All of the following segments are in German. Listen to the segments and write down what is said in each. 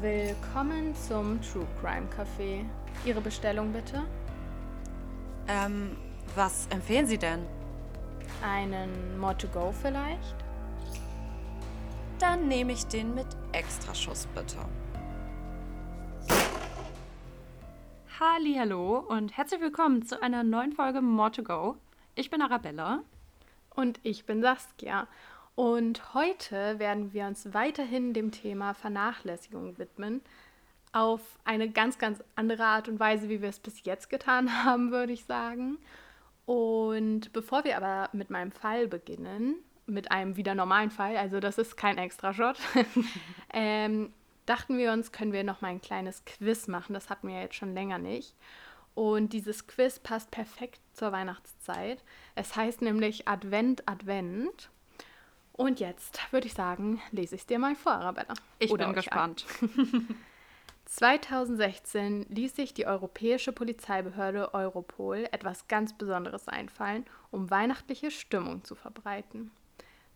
Willkommen zum True Crime Café. Ihre Bestellung bitte? Ähm, was empfehlen Sie denn? Einen More to Go vielleicht? Dann nehme ich den mit Extraschuss bitte. Hallo und herzlich willkommen zu einer neuen Folge More to Go. Ich bin Arabella. Und ich bin Saskia. Und heute werden wir uns weiterhin dem Thema Vernachlässigung widmen. Auf eine ganz, ganz andere Art und Weise, wie wir es bis jetzt getan haben, würde ich sagen. Und bevor wir aber mit meinem Fall beginnen, mit einem wieder normalen Fall, also das ist kein Extra-Shot, ähm, dachten wir uns, können wir noch mal ein kleines Quiz machen. Das hatten wir jetzt schon länger nicht. Und dieses Quiz passt perfekt zur Weihnachtszeit. Es heißt nämlich Advent, Advent. Und jetzt würde ich sagen, lese ich es dir mal vor, Arabella. Ich Oder bin gespannt. 2016 ließ sich die europäische Polizeibehörde Europol etwas ganz Besonderes einfallen, um weihnachtliche Stimmung zu verbreiten.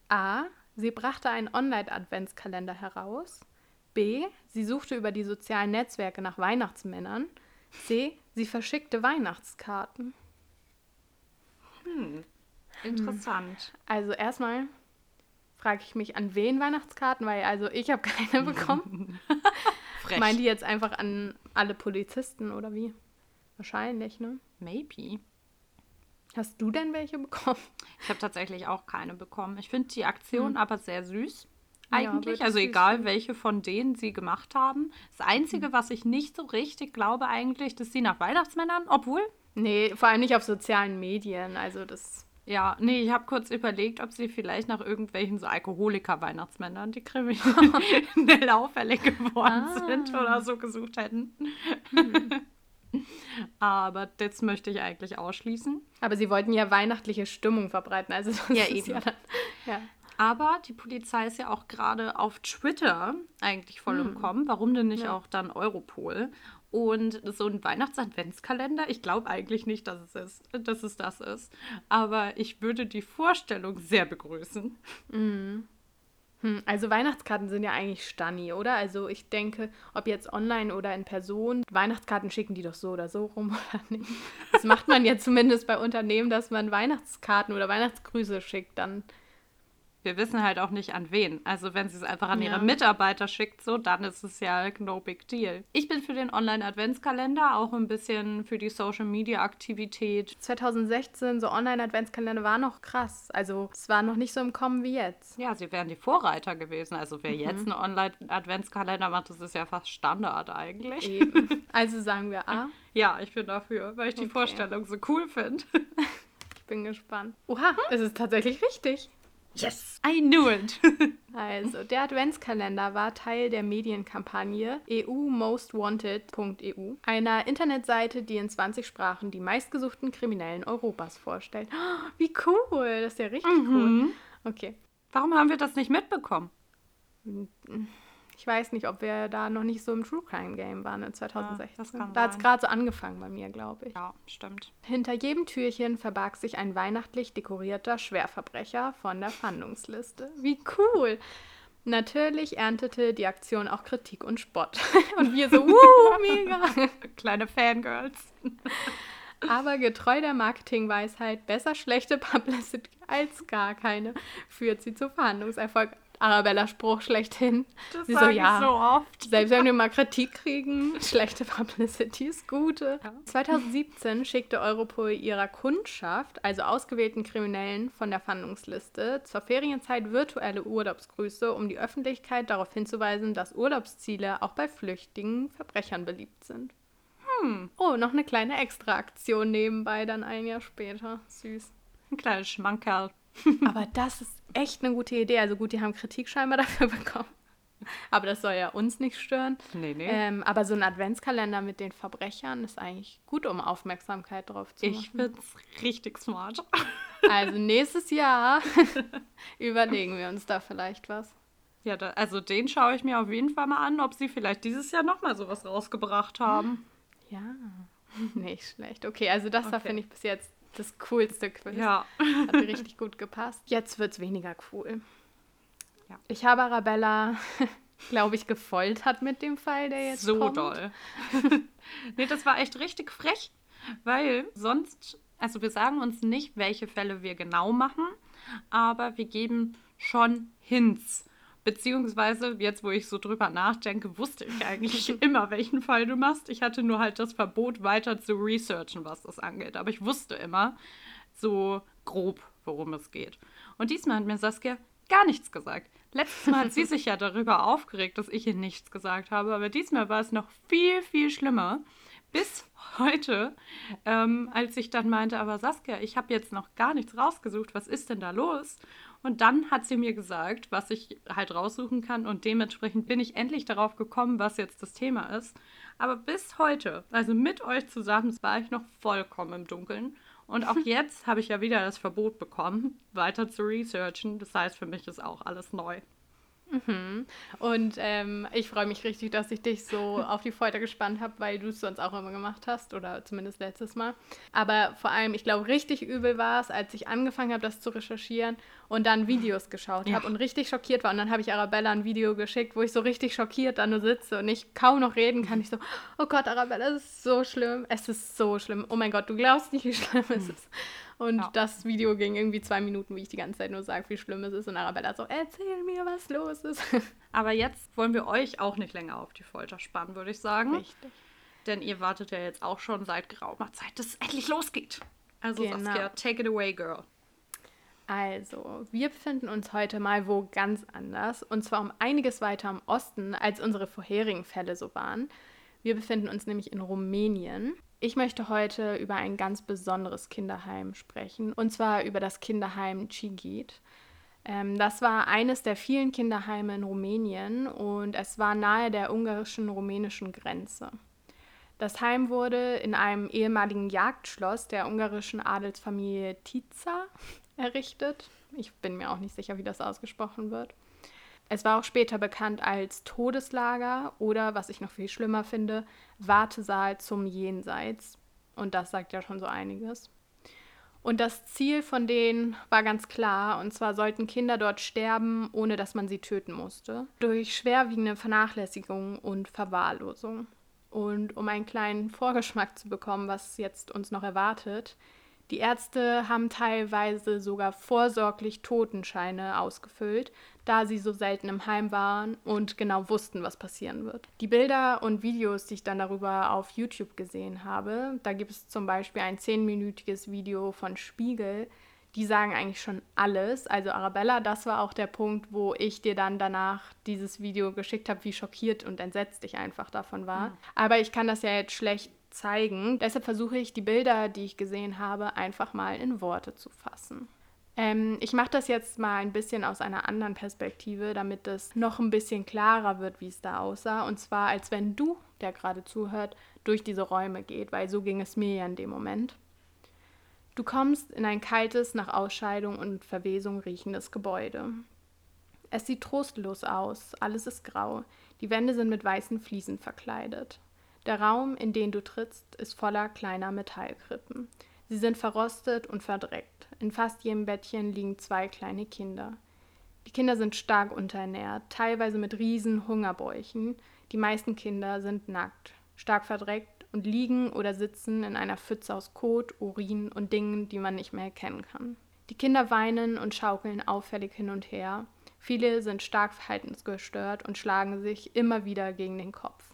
A. Sie brachte einen Online-Adventskalender heraus. B. Sie suchte über die sozialen Netzwerke nach Weihnachtsmännern. C. Sie verschickte Weihnachtskarten. Hm, interessant. Also erstmal frage ich mich, an wen Weihnachtskarten, weil also ich habe keine bekommen. Frech. Meinen die jetzt einfach an alle Polizisten oder wie? Wahrscheinlich, ne? Maybe. Hast du denn welche bekommen? Ich habe tatsächlich auch keine bekommen. Ich finde die Aktion hm. aber sehr süß eigentlich. Ja, also egal, süß. welche von denen sie gemacht haben. Das Einzige, was ich nicht so richtig glaube eigentlich, dass sie nach Weihnachtsmännern, obwohl. Nee, vor allem nicht auf sozialen Medien. Also das. Ja, nee, ich habe kurz überlegt, ob sie vielleicht nach irgendwelchen so Alkoholiker-Weihnachtsmännern, die kriminell auffällig geworden ah. sind oder so gesucht hätten. Hm. Aber das möchte ich eigentlich ausschließen. Aber sie wollten ja weihnachtliche Stimmung verbreiten. Also ja, eben. Ja, dann, ja. Aber die Polizei ist ja auch gerade auf Twitter eigentlich voll hm. im Kommen. Warum denn nicht ja. auch dann Europol? Und so ein Weihnachts-Adventskalender, ich glaube eigentlich nicht, dass es, ist, dass es das ist. Aber ich würde die Vorstellung sehr begrüßen. Mhm. Hm, also Weihnachtskarten sind ja eigentlich Stanni, oder? Also ich denke, ob jetzt online oder in Person, Weihnachtskarten schicken die doch so oder so rum oder nicht. Das macht man ja zumindest bei Unternehmen, dass man Weihnachtskarten oder Weihnachtsgrüße schickt. Dann wir wissen halt auch nicht an wen. Also wenn sie es einfach an ja. ihre Mitarbeiter schickt, so, dann ist es ja no big deal. Ich bin für den Online-Adventskalender, auch ein bisschen für die Social-Media-Aktivität. 2016, so Online-Adventskalender war noch krass. Also es war noch nicht so im Kommen wie jetzt. Ja, sie wären die Vorreiter gewesen. Also wer mhm. jetzt einen Online-Adventskalender macht, das ist ja fast Standard eigentlich. Eben. Also sagen wir A. Ja, ich bin dafür, weil ich okay. die Vorstellung so cool finde. Ich bin gespannt. Oha, es ist tatsächlich richtig. Yes, I knew it. also, der Adventskalender war Teil der Medienkampagne EU-Most-Wanted.eu, einer Internetseite, die in 20 Sprachen die meistgesuchten Kriminellen Europas vorstellt. Oh, wie cool, das ist ja richtig mhm. cool. Okay. Warum haben wir das nicht mitbekommen? Ich weiß nicht, ob wir da noch nicht so im True Crime Game waren in 2016. Ja, da hat es gerade so angefangen bei mir, glaube ich. Ja, stimmt. Hinter jedem Türchen verbarg sich ein weihnachtlich dekorierter Schwerverbrecher von der Fahndungsliste. Wie cool! Natürlich erntete die Aktion auch Kritik und Spott. und wir so, wuh, mega! Kleine Fangirls. Aber getreu der Marketingweisheit, besser schlechte Publicity als gar keine, führt sie zu Verhandlungserfolg. Arabella Spruch schlechthin. Das Sie so, ja, so oft. Selbst wenn wir mal Kritik kriegen, schlechte Publicity ist gute. Ja. 2017 schickte Europol ihrer Kundschaft, also ausgewählten Kriminellen von der Fahndungsliste, zur Ferienzeit virtuelle Urlaubsgrüße, um die Öffentlichkeit darauf hinzuweisen, dass Urlaubsziele auch bei flüchtigen Verbrechern beliebt sind. Hm. Oh, noch eine kleine Extraaktion nebenbei, dann ein Jahr später. Süß. Ein kleines Schmankerl. Aber das ist echt eine gute Idee. Also gut, die haben Kritik scheinbar dafür bekommen. Aber das soll ja uns nicht stören. Nee, nee. Ähm, aber so ein Adventskalender mit den Verbrechern ist eigentlich gut, um Aufmerksamkeit drauf zu machen. Ich finde es richtig smart. Also nächstes Jahr überlegen wir uns da vielleicht was. Ja, da, also den schaue ich mir auf jeden Fall mal an, ob sie vielleicht dieses Jahr nochmal sowas rausgebracht haben. Ja, nicht schlecht. Okay, also das okay. da finde ich bis jetzt das coolste Quiz. Ja. Hat mir richtig gut gepasst. Jetzt wird es weniger cool. Ja. Ich habe Arabella glaube ich, gefoltert mit dem Fall, der jetzt so kommt. So doll. nee, das war echt richtig frech, weil sonst, also wir sagen uns nicht, welche Fälle wir genau machen, aber wir geben schon Hints. Beziehungsweise, jetzt wo ich so drüber nachdenke, wusste ich eigentlich immer, welchen Fall du machst. Ich hatte nur halt das Verbot, weiter zu researchen, was das angeht. Aber ich wusste immer so grob, worum es geht. Und diesmal hat mir Saskia gar nichts gesagt. Letztes Mal hat sie sich ja darüber aufgeregt, dass ich ihr nichts gesagt habe, aber diesmal war es noch viel, viel schlimmer. Bis heute, ähm, als ich dann meinte, aber Saskia, ich habe jetzt noch gar nichts rausgesucht, was ist denn da los? Und dann hat sie mir gesagt, was ich halt raussuchen kann und dementsprechend bin ich endlich darauf gekommen, was jetzt das Thema ist. Aber bis heute, also mit euch zusammen, war ich noch vollkommen im Dunkeln und auch jetzt habe ich ja wieder das Verbot bekommen, weiter zu researchen. Das heißt, für mich ist auch alles neu. Mhm. Und ähm, ich freue mich richtig, dass ich dich so auf die Folter gespannt habe, weil du es sonst auch immer gemacht hast oder zumindest letztes Mal. Aber vor allem, ich glaube, richtig übel war es, als ich angefangen habe, das zu recherchieren und dann Videos geschaut ja. habe und richtig schockiert war. Und dann habe ich Arabella ein Video geschickt, wo ich so richtig schockiert da nur sitze und ich kaum noch reden kann. Ich so, oh Gott, Arabella, es ist so schlimm. Es ist so schlimm. Oh mein Gott, du glaubst nicht, wie schlimm es ist. Und ja. das Video ging irgendwie zwei Minuten, wie ich die ganze Zeit nur sage, wie schlimm es ist. Und Arabella so, erzähl mir, was los ist. Aber jetzt wollen wir euch auch nicht länger auf die Folter spannen, würde ich sagen. Richtig. Denn ihr wartet ja jetzt auch schon seit geraumer Zeit, dass es endlich losgeht. Also genau. Saskia, take it away, girl. Also, wir befinden uns heute mal wo ganz anders. Und zwar um einiges weiter im Osten, als unsere vorherigen Fälle so waren. Wir befinden uns nämlich in Rumänien. Ich möchte heute über ein ganz besonderes Kinderheim sprechen, und zwar über das Kinderheim Cigit. Ähm, das war eines der vielen Kinderheime in Rumänien und es war nahe der ungarischen-rumänischen Grenze. Das Heim wurde in einem ehemaligen Jagdschloss der ungarischen Adelsfamilie Tiza errichtet. Ich bin mir auch nicht sicher, wie das ausgesprochen wird. Es war auch später bekannt als Todeslager oder, was ich noch viel schlimmer finde, Wartesaal zum Jenseits. Und das sagt ja schon so einiges. Und das Ziel von denen war ganz klar, und zwar sollten Kinder dort sterben, ohne dass man sie töten musste, durch schwerwiegende Vernachlässigung und Verwahrlosung. Und um einen kleinen Vorgeschmack zu bekommen, was jetzt uns noch erwartet, die Ärzte haben teilweise sogar vorsorglich Totenscheine ausgefüllt, da sie so selten im Heim waren und genau wussten, was passieren wird. Die Bilder und Videos, die ich dann darüber auf YouTube gesehen habe, da gibt es zum Beispiel ein zehnminütiges Video von Spiegel, die sagen eigentlich schon alles. Also Arabella, das war auch der Punkt, wo ich dir dann danach dieses Video geschickt habe, wie schockiert und entsetzt ich einfach davon war. Mhm. Aber ich kann das ja jetzt schlecht zeigen. Deshalb versuche ich die Bilder, die ich gesehen habe, einfach mal in Worte zu fassen. Ähm, ich mache das jetzt mal ein bisschen aus einer anderen Perspektive, damit es noch ein bisschen klarer wird, wie es da aussah. Und zwar, als wenn du, der gerade zuhört, durch diese Räume geht, weil so ging es mir ja in dem Moment. Du kommst in ein kaltes, nach Ausscheidung und Verwesung riechendes Gebäude. Es sieht trostlos aus, alles ist grau, die Wände sind mit weißen Fliesen verkleidet. Der Raum, in den du trittst, ist voller kleiner Metallkrippen. Sie sind verrostet und verdreckt. In fast jedem Bettchen liegen zwei kleine Kinder. Die Kinder sind stark unterernährt, teilweise mit riesen Hungerbäuchen. Die meisten Kinder sind nackt, stark verdreckt und liegen oder sitzen in einer Pfütze aus Kot, Urin und Dingen, die man nicht mehr erkennen kann. Die Kinder weinen und schaukeln auffällig hin und her. Viele sind stark verhaltensgestört und schlagen sich immer wieder gegen den Kopf.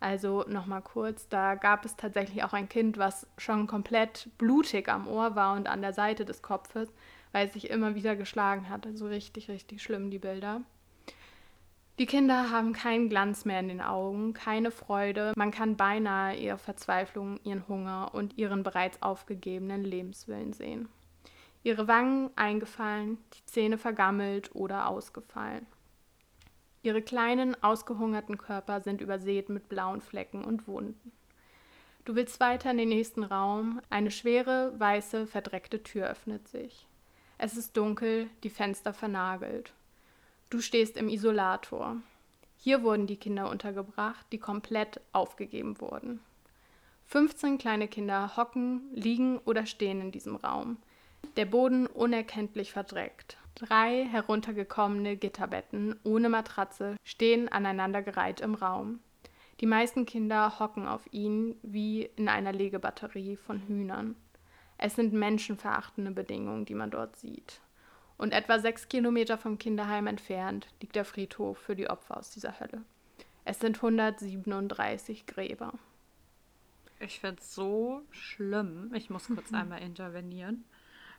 Also nochmal kurz, da gab es tatsächlich auch ein Kind, was schon komplett blutig am Ohr war und an der Seite des Kopfes, weil es sich immer wieder geschlagen hat. Also richtig, richtig schlimm die Bilder. Die Kinder haben keinen Glanz mehr in den Augen, keine Freude. Man kann beinahe ihre Verzweiflung, ihren Hunger und ihren bereits aufgegebenen Lebenswillen sehen. Ihre Wangen eingefallen, die Zähne vergammelt oder ausgefallen. Ihre kleinen, ausgehungerten Körper sind übersät mit blauen Flecken und Wunden. Du willst weiter in den nächsten Raum. Eine schwere, weiße, verdreckte Tür öffnet sich. Es ist dunkel, die Fenster vernagelt. Du stehst im Isolator. Hier wurden die Kinder untergebracht, die komplett aufgegeben wurden. 15 kleine Kinder hocken, liegen oder stehen in diesem Raum. Der Boden unerkenntlich verdreckt. Drei heruntergekommene Gitterbetten ohne Matratze stehen aneinandergereiht im Raum. Die meisten Kinder hocken auf ihnen wie in einer Legebatterie von Hühnern. Es sind menschenverachtende Bedingungen, die man dort sieht. Und etwa sechs Kilometer vom Kinderheim entfernt liegt der Friedhof für die Opfer aus dieser Hölle. Es sind 137 Gräber. Ich finde es so schlimm. Ich muss kurz einmal intervenieren,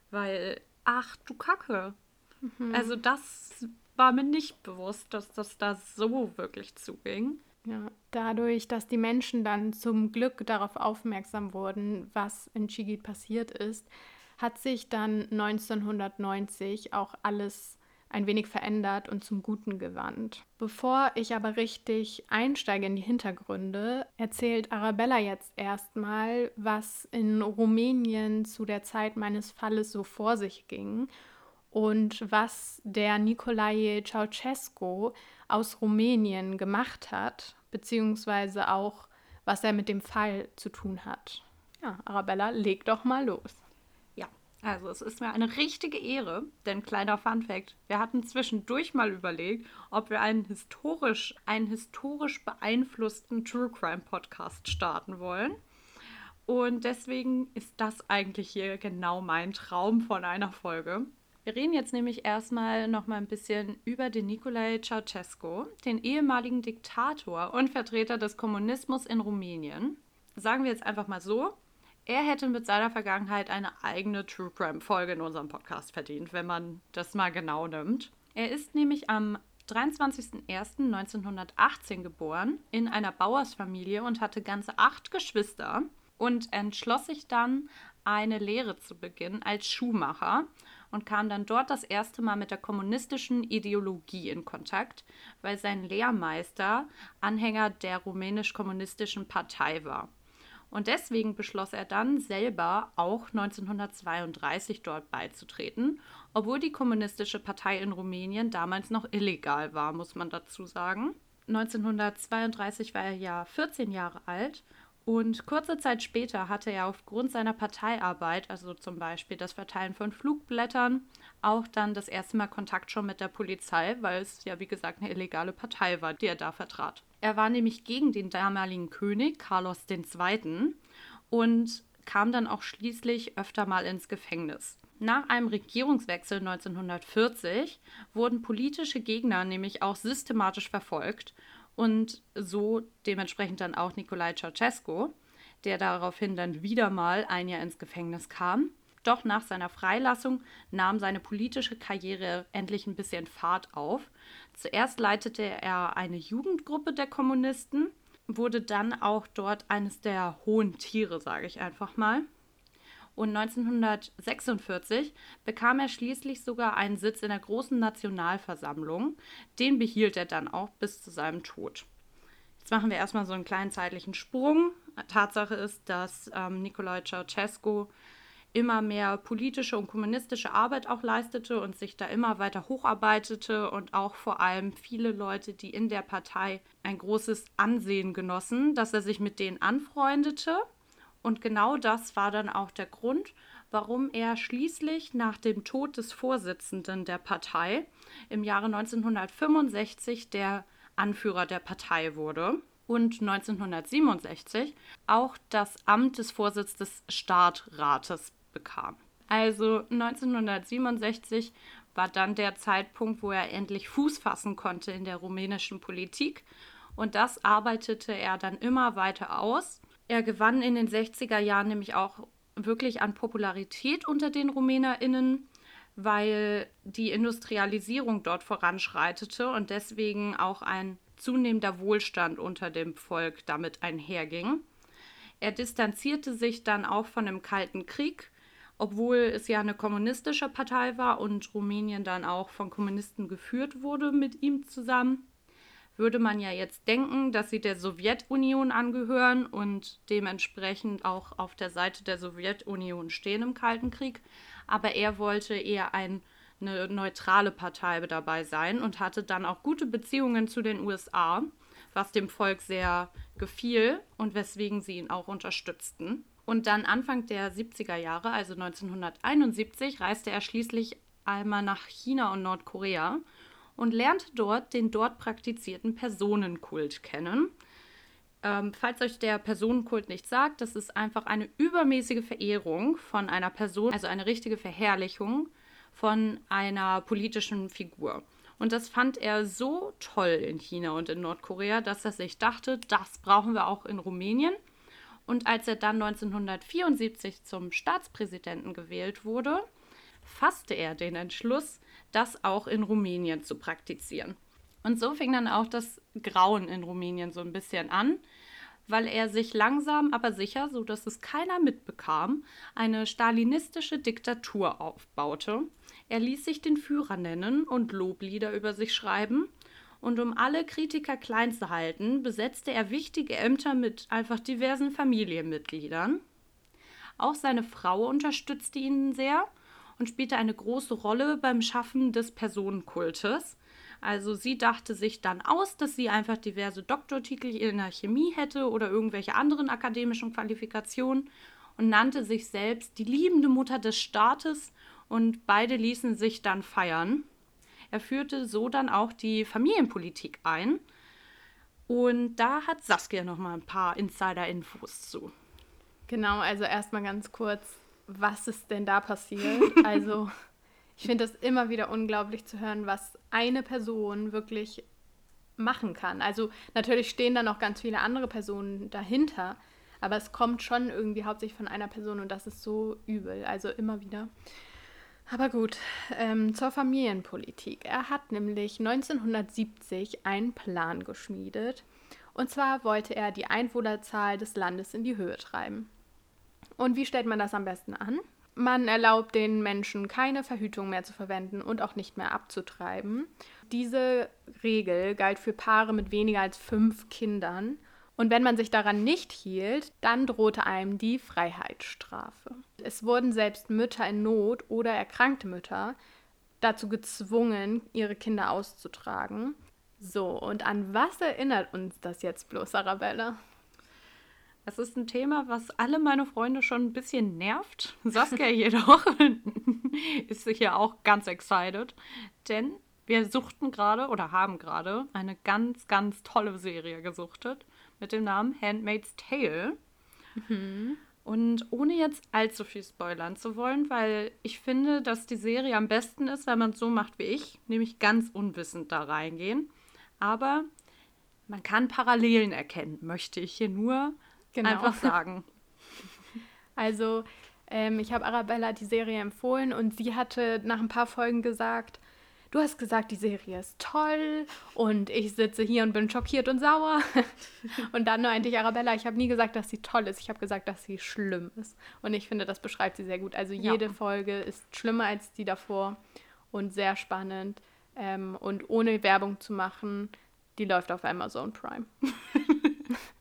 weil, ach du Kacke. Mhm. Also das war mir nicht bewusst, dass das da so wirklich zuging. Ja, dadurch, dass die Menschen dann zum Glück darauf aufmerksam wurden, was in Chigit passiert ist, hat sich dann 1990 auch alles ein wenig verändert und zum Guten gewandt. Bevor ich aber richtig einsteige in die Hintergründe, erzählt Arabella jetzt erstmal, was in Rumänien zu der Zeit meines Falles so vor sich ging und was der Nicolae Ceausescu aus Rumänien gemacht hat, beziehungsweise auch, was er mit dem Fall zu tun hat. Ja, Arabella, leg doch mal los. Also es ist mir eine richtige Ehre, denn kleiner Fun fact, wir hatten zwischendurch mal überlegt, ob wir einen historisch, einen historisch beeinflussten True Crime Podcast starten wollen. Und deswegen ist das eigentlich hier genau mein Traum von einer Folge. Wir reden jetzt nämlich erstmal noch mal ein bisschen über den Nicolae Ceausescu, den ehemaligen Diktator und Vertreter des Kommunismus in Rumänien. Sagen wir jetzt einfach mal so, er hätte mit seiner Vergangenheit eine eigene True Crime Folge in unserem Podcast verdient, wenn man das mal genau nimmt. Er ist nämlich am 23.01.1918 geboren in einer Bauersfamilie und hatte ganze acht Geschwister und entschloss sich dann, eine Lehre zu beginnen als Schuhmacher und kam dann dort das erste Mal mit der kommunistischen Ideologie in Kontakt, weil sein Lehrmeister Anhänger der rumänisch-kommunistischen Partei war. Und deswegen beschloss er dann selber auch 1932 dort beizutreten, obwohl die Kommunistische Partei in Rumänien damals noch illegal war, muss man dazu sagen. 1932 war er ja 14 Jahre alt und kurze Zeit später hatte er aufgrund seiner Parteiarbeit, also zum Beispiel das Verteilen von Flugblättern, auch dann das erste Mal Kontakt schon mit der Polizei, weil es ja wie gesagt eine illegale Partei war, die er da vertrat. Er war nämlich gegen den damaligen König Carlos II. und kam dann auch schließlich öfter mal ins Gefängnis. Nach einem Regierungswechsel 1940 wurden politische Gegner nämlich auch systematisch verfolgt und so dementsprechend dann auch Nicolae Ceausescu, der daraufhin dann wieder mal ein Jahr ins Gefängnis kam. Doch nach seiner Freilassung nahm seine politische Karriere endlich ein bisschen Fahrt auf. Zuerst leitete er eine Jugendgruppe der Kommunisten, wurde dann auch dort eines der hohen Tiere, sage ich einfach mal. Und 1946 bekam er schließlich sogar einen Sitz in der Großen Nationalversammlung. Den behielt er dann auch bis zu seinem Tod. Jetzt machen wir erstmal so einen kleinen zeitlichen Sprung. Tatsache ist, dass ähm, Nicolae Ceausescu immer mehr politische und kommunistische Arbeit auch leistete und sich da immer weiter hocharbeitete und auch vor allem viele Leute, die in der Partei ein großes Ansehen genossen, dass er sich mit denen anfreundete. Und genau das war dann auch der Grund, warum er schließlich nach dem Tod des Vorsitzenden der Partei im Jahre 1965 der Anführer der Partei wurde und 1967 auch das Amt des Vorsitzes des Startrates bekam. Also 1967 war dann der Zeitpunkt, wo er endlich Fuß fassen konnte in der rumänischen Politik. Und das arbeitete er dann immer weiter aus. Er gewann in den 60er Jahren nämlich auch wirklich an Popularität unter den Rumänerinnen, weil die Industrialisierung dort voranschreitete und deswegen auch ein zunehmender Wohlstand unter dem Volk damit einherging. Er distanzierte sich dann auch von dem Kalten Krieg obwohl es ja eine kommunistische Partei war und Rumänien dann auch von Kommunisten geführt wurde mit ihm zusammen, würde man ja jetzt denken, dass sie der Sowjetunion angehören und dementsprechend auch auf der Seite der Sowjetunion stehen im Kalten Krieg. Aber er wollte eher ein, eine neutrale Partei dabei sein und hatte dann auch gute Beziehungen zu den USA, was dem Volk sehr gefiel und weswegen sie ihn auch unterstützten. Und dann Anfang der 70er Jahre, also 1971, reiste er schließlich einmal nach China und Nordkorea und lernte dort den dort praktizierten Personenkult kennen. Ähm, falls euch der Personenkult nicht sagt, das ist einfach eine übermäßige Verehrung von einer Person, also eine richtige Verherrlichung von einer politischen Figur. Und das fand er so toll in China und in Nordkorea, dass er sich dachte, das brauchen wir auch in Rumänien. Und als er dann 1974 zum Staatspräsidenten gewählt wurde, fasste er den Entschluss, das auch in Rumänien zu praktizieren. Und so fing dann auch das Grauen in Rumänien so ein bisschen an, weil er sich langsam, aber sicher, so dass es keiner mitbekam, eine stalinistische Diktatur aufbaute. Er ließ sich den Führer nennen und Loblieder über sich schreiben und um alle Kritiker klein zu halten, besetzte er wichtige Ämter mit einfach diversen Familienmitgliedern. Auch seine Frau unterstützte ihn sehr und spielte eine große Rolle beim Schaffen des Personenkultes. Also sie dachte sich dann aus, dass sie einfach diverse Doktortitel in der Chemie hätte oder irgendwelche anderen akademischen Qualifikationen und nannte sich selbst die liebende Mutter des Staates und beide ließen sich dann feiern. Er führte so dann auch die Familienpolitik ein. Und da hat Saskia noch mal ein paar Insider-Infos zu. Genau, also erstmal ganz kurz, was ist denn da passiert? also, ich finde es immer wieder unglaublich zu hören, was eine Person wirklich machen kann. Also, natürlich stehen da noch ganz viele andere Personen dahinter, aber es kommt schon irgendwie hauptsächlich von einer Person und das ist so übel. Also, immer wieder. Aber gut, ähm, zur Familienpolitik. Er hat nämlich 1970 einen Plan geschmiedet. Und zwar wollte er die Einwohnerzahl des Landes in die Höhe treiben. Und wie stellt man das am besten an? Man erlaubt den Menschen keine Verhütung mehr zu verwenden und auch nicht mehr abzutreiben. Diese Regel galt für Paare mit weniger als fünf Kindern und wenn man sich daran nicht hielt, dann drohte einem die Freiheitsstrafe. Es wurden selbst Mütter in Not oder erkrankte Mütter dazu gezwungen, ihre Kinder auszutragen. So, und an was erinnert uns das jetzt bloß, Arabella? Es ist ein Thema, was alle meine Freunde schon ein bisschen nervt. Saskia jedoch ist hier auch ganz excited, denn wir suchten gerade oder haben gerade eine ganz, ganz tolle Serie gesuchtet mit dem Namen Handmaid's Tale. Mhm. Und ohne jetzt allzu viel spoilern zu wollen, weil ich finde, dass die Serie am besten ist, wenn man es so macht wie ich, nämlich ganz unwissend da reingehen. Aber man kann Parallelen erkennen, möchte ich hier nur genau. einfach sagen. Also, ähm, ich habe Arabella die Serie empfohlen und sie hatte nach ein paar Folgen gesagt, du hast gesagt, die Serie ist toll und ich sitze hier und bin schockiert und sauer. und dann meinte ich, Arabella, ich habe nie gesagt, dass sie toll ist. Ich habe gesagt, dass sie schlimm ist. Und ich finde, das beschreibt sie sehr gut. Also jede ja. Folge ist schlimmer als die davor und sehr spannend. Ähm, und ohne Werbung zu machen, die läuft auf Amazon Prime.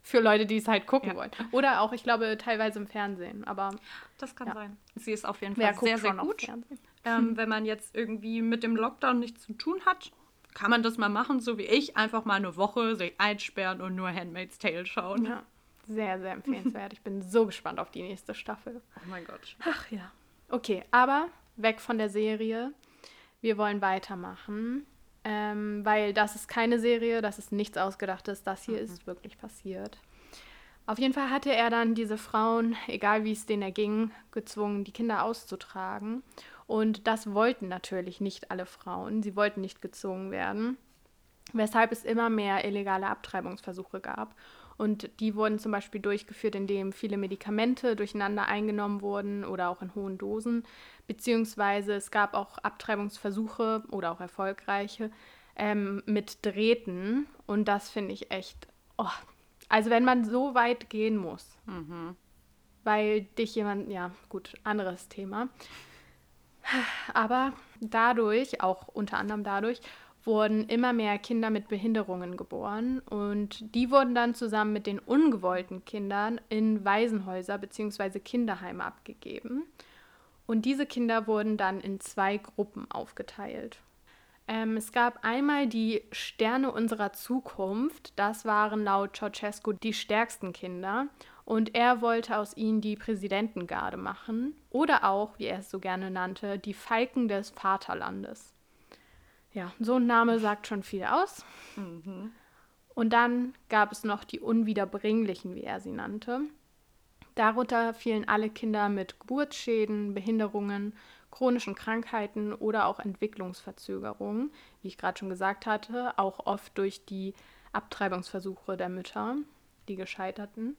Für Leute, die es halt gucken ja. wollen. Oder auch, ich glaube, teilweise im Fernsehen. Aber das kann ja. sein. Sie ist auf jeden Fall sehr, sehr gut. Ähm, wenn man jetzt irgendwie mit dem Lockdown nichts zu tun hat, kann man das mal machen, so wie ich. Einfach mal eine Woche sich einsperren und nur Handmaid's Tale schauen. Ja, sehr, sehr empfehlenswert. ich bin so gespannt auf die nächste Staffel. Oh mein Gott. Ach ja. Okay, aber weg von der Serie. Wir wollen weitermachen. Ähm, weil das ist keine Serie, das ist nichts Ausgedachtes. Das hier mhm. ist wirklich passiert. Auf jeden Fall hatte er dann diese Frauen, egal wie es denen erging, gezwungen, die Kinder auszutragen. Und das wollten natürlich nicht alle Frauen. Sie wollten nicht gezwungen werden, weshalb es immer mehr illegale Abtreibungsversuche gab. Und die wurden zum Beispiel durchgeführt, indem viele Medikamente durcheinander eingenommen wurden oder auch in hohen Dosen. Beziehungsweise es gab auch Abtreibungsversuche oder auch erfolgreiche ähm, mit Drähten. Und das finde ich echt. Oh, also wenn man so weit gehen muss, mhm. weil dich jemand, ja gut, anderes Thema. Aber dadurch, auch unter anderem dadurch, wurden immer mehr Kinder mit Behinderungen geboren und die wurden dann zusammen mit den ungewollten Kindern in Waisenhäuser bzw. Kinderheime abgegeben. Und diese Kinder wurden dann in zwei Gruppen aufgeteilt. Ähm, es gab einmal die Sterne unserer Zukunft. Das waren laut Ceausescu die stärksten Kinder. Und er wollte aus ihnen die Präsidentengarde machen oder auch, wie er es so gerne nannte, die Falken des Vaterlandes. Ja, so ein Name sagt schon viel aus. Mhm. Und dann gab es noch die Unwiederbringlichen, wie er sie nannte. Darunter fielen alle Kinder mit Geburtsschäden, Behinderungen, chronischen Krankheiten oder auch Entwicklungsverzögerungen, wie ich gerade schon gesagt hatte, auch oft durch die Abtreibungsversuche der Mütter, die gescheiterten.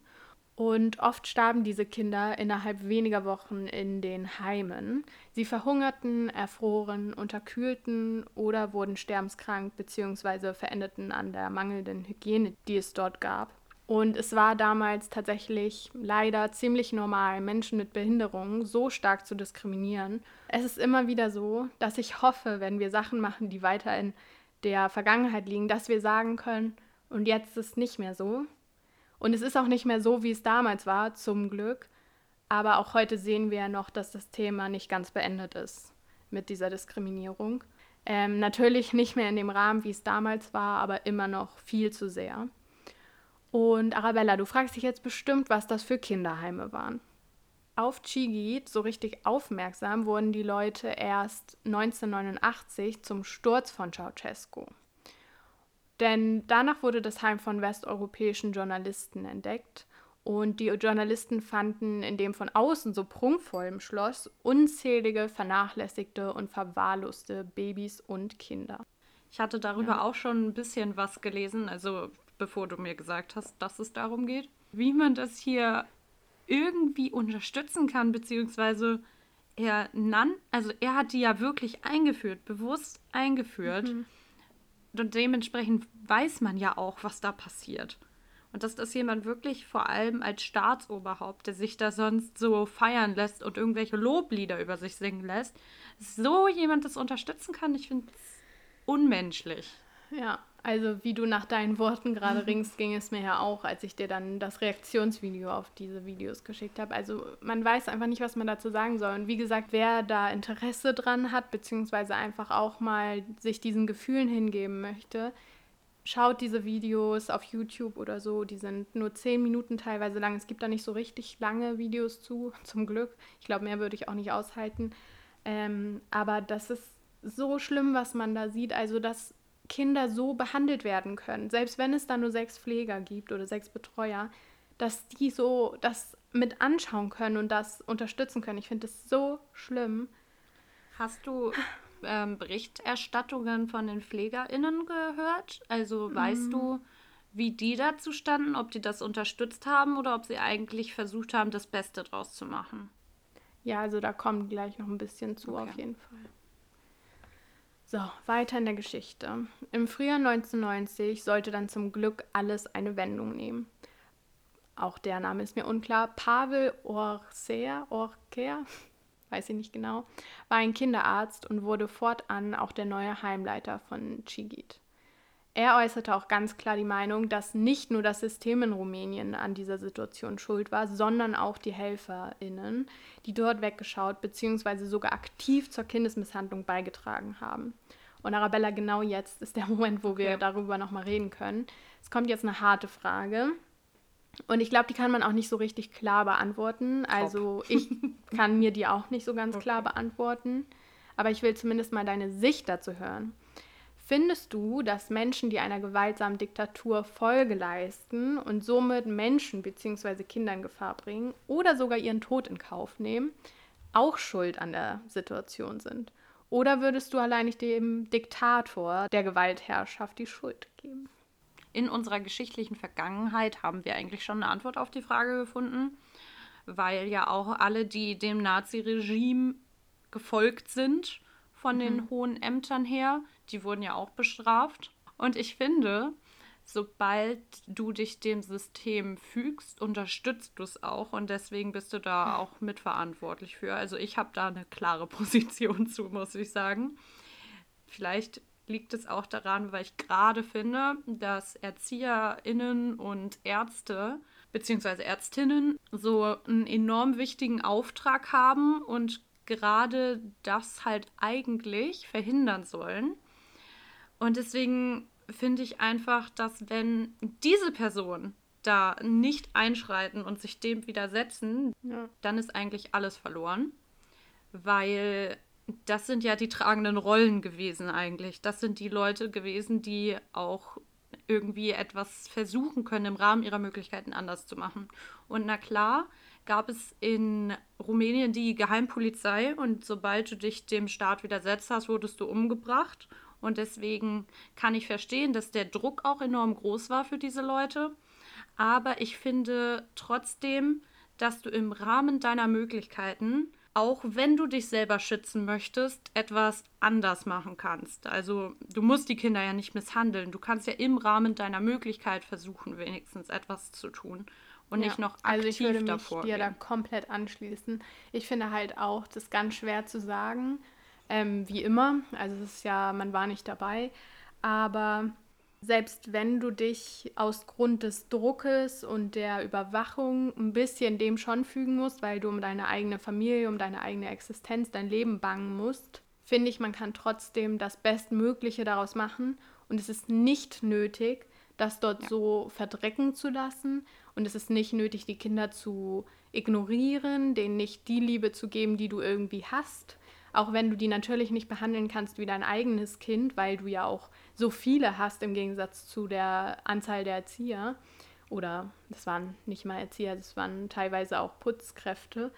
Und oft starben diese Kinder innerhalb weniger Wochen in den Heimen. Sie verhungerten, erfroren, unterkühlten oder wurden sterbenskrank bzw. verendeten an der mangelnden Hygiene, die es dort gab. Und es war damals tatsächlich leider ziemlich normal, Menschen mit Behinderungen so stark zu diskriminieren. Es ist immer wieder so, dass ich hoffe, wenn wir Sachen machen, die weiter in der Vergangenheit liegen, dass wir sagen können, und jetzt ist es nicht mehr so, und es ist auch nicht mehr so, wie es damals war, zum Glück. Aber auch heute sehen wir ja noch, dass das Thema nicht ganz beendet ist mit dieser Diskriminierung. Ähm, natürlich nicht mehr in dem Rahmen, wie es damals war, aber immer noch viel zu sehr. Und Arabella, du fragst dich jetzt bestimmt, was das für Kinderheime waren. Auf Chigit, so richtig aufmerksam, wurden die Leute erst 1989 zum Sturz von Ceausescu. Denn danach wurde das Heim von westeuropäischen Journalisten entdeckt. Und die Journalisten fanden in dem von außen so prunkvollen Schloss unzählige vernachlässigte und verwahrloste Babys und Kinder. Ich hatte darüber ja. auch schon ein bisschen was gelesen, also bevor du mir gesagt hast, dass es darum geht, wie man das hier irgendwie unterstützen kann, beziehungsweise er nan, also er hat die ja wirklich eingeführt, bewusst eingeführt. Mhm. Und dementsprechend weiß man ja auch, was da passiert. Und dass das jemand wirklich vor allem als Staatsoberhaupt, der sich da sonst so feiern lässt und irgendwelche Loblieder über sich singen lässt, so jemand das unterstützen kann, ich finde es unmenschlich. Ja, also wie du nach deinen Worten gerade ringst, ging es mir ja auch, als ich dir dann das Reaktionsvideo auf diese Videos geschickt habe. Also man weiß einfach nicht, was man dazu sagen soll. Und wie gesagt, wer da Interesse dran hat, beziehungsweise einfach auch mal sich diesen Gefühlen hingeben möchte, schaut diese Videos auf YouTube oder so. Die sind nur zehn Minuten teilweise lang. Es gibt da nicht so richtig lange Videos zu, zum Glück. Ich glaube, mehr würde ich auch nicht aushalten. Ähm, aber das ist so schlimm, was man da sieht. Also das Kinder so behandelt werden können, selbst wenn es da nur sechs Pfleger gibt oder sechs Betreuer, dass die so das mit anschauen können und das unterstützen können. Ich finde das so schlimm. Hast du ähm, Berichterstattungen von den PflegerInnen gehört? Also weißt mm. du, wie die dazu standen, ob die das unterstützt haben oder ob sie eigentlich versucht haben, das Beste draus zu machen? Ja, also da kommt gleich noch ein bisschen zu, okay. auf jeden Fall. So, weiter in der Geschichte. Im Frühjahr 1990 sollte dann zum Glück alles eine Wendung nehmen. Auch der Name ist mir unklar. Pavel Orser, Orker, weiß ich nicht genau, war ein Kinderarzt und wurde fortan auch der neue Heimleiter von Chigit. Er äußerte auch ganz klar die Meinung, dass nicht nur das System in Rumänien an dieser Situation schuld war, sondern auch die HelferInnen, die dort weggeschaut bzw. sogar aktiv zur Kindesmisshandlung beigetragen haben. Und Arabella, genau jetzt ist der Moment, wo wir darüber nochmal reden können. Es kommt jetzt eine harte Frage. Und ich glaube, die kann man auch nicht so richtig klar beantworten. Top. Also ich kann mir die auch nicht so ganz okay. klar beantworten. Aber ich will zumindest mal deine Sicht dazu hören. Findest du, dass Menschen, die einer gewaltsamen Diktatur Folge leisten und somit Menschen bzw. Kinder in Gefahr bringen oder sogar ihren Tod in Kauf nehmen, auch schuld an der Situation sind? Oder würdest du alleinig dem Diktator der Gewaltherrschaft die Schuld geben? In unserer geschichtlichen Vergangenheit haben wir eigentlich schon eine Antwort auf die Frage gefunden, weil ja auch alle, die dem Nazi-Regime gefolgt sind, von mhm. den hohen Ämtern her. Die wurden ja auch bestraft. Und ich finde, sobald du dich dem System fügst, unterstützt du es auch und deswegen bist du da auch mitverantwortlich für. Also ich habe da eine klare Position zu, muss ich sagen. Vielleicht liegt es auch daran, weil ich gerade finde, dass Erzieherinnen und Ärzte bzw. Ärztinnen so einen enorm wichtigen Auftrag haben und gerade das halt eigentlich verhindern sollen. Und deswegen finde ich einfach, dass wenn diese Person da nicht einschreiten und sich dem widersetzen, Ja. dann ist eigentlich alles verloren. Weil das sind ja die tragenden Rollen gewesen eigentlich. Das sind die Leute gewesen, die auch irgendwie etwas versuchen können, im Rahmen ihrer Möglichkeiten anders zu machen. Und na klar, gab es in Rumänien die Geheimpolizei und sobald du dich dem Staat widersetzt hast, wurdest du umgebracht. Und deswegen kann ich verstehen, dass der Druck auch enorm groß war für diese Leute. Aber ich finde trotzdem, dass du im Rahmen deiner Möglichkeiten, auch wenn du dich selber schützen möchtest, etwas anders machen kannst. Also du musst die Kinder ja nicht misshandeln. Du kannst ja im Rahmen deiner Möglichkeit versuchen, wenigstens etwas zu tun und nicht noch aktiv also ich würde mich davor dir da komplett anschließen. Ich finde halt auch, das ist ganz schwer zu sagen, ähm, wie immer. Also es ist ja, man war nicht dabei, aber selbst wenn du dich aus Grund des Druckes und der Überwachung ein bisschen dem schon fügen musst, weil du um deine eigene Familie, um deine eigene Existenz, dein Leben bangen musst, finde ich, man kann trotzdem das Bestmögliche daraus machen und es ist nicht nötig, das dort so verdrecken zu lassen und es ist nicht nötig, die Kinder zu ignorieren, denen nicht die Liebe zu geben, die du irgendwie hast. Auch wenn du die natürlich nicht behandeln kannst wie dein eigenes Kind, weil du ja auch so viele hast im Gegensatz zu der Anzahl der Erzieher. Oder das waren nicht mal Erzieher, das waren teilweise auch Putzkräfte.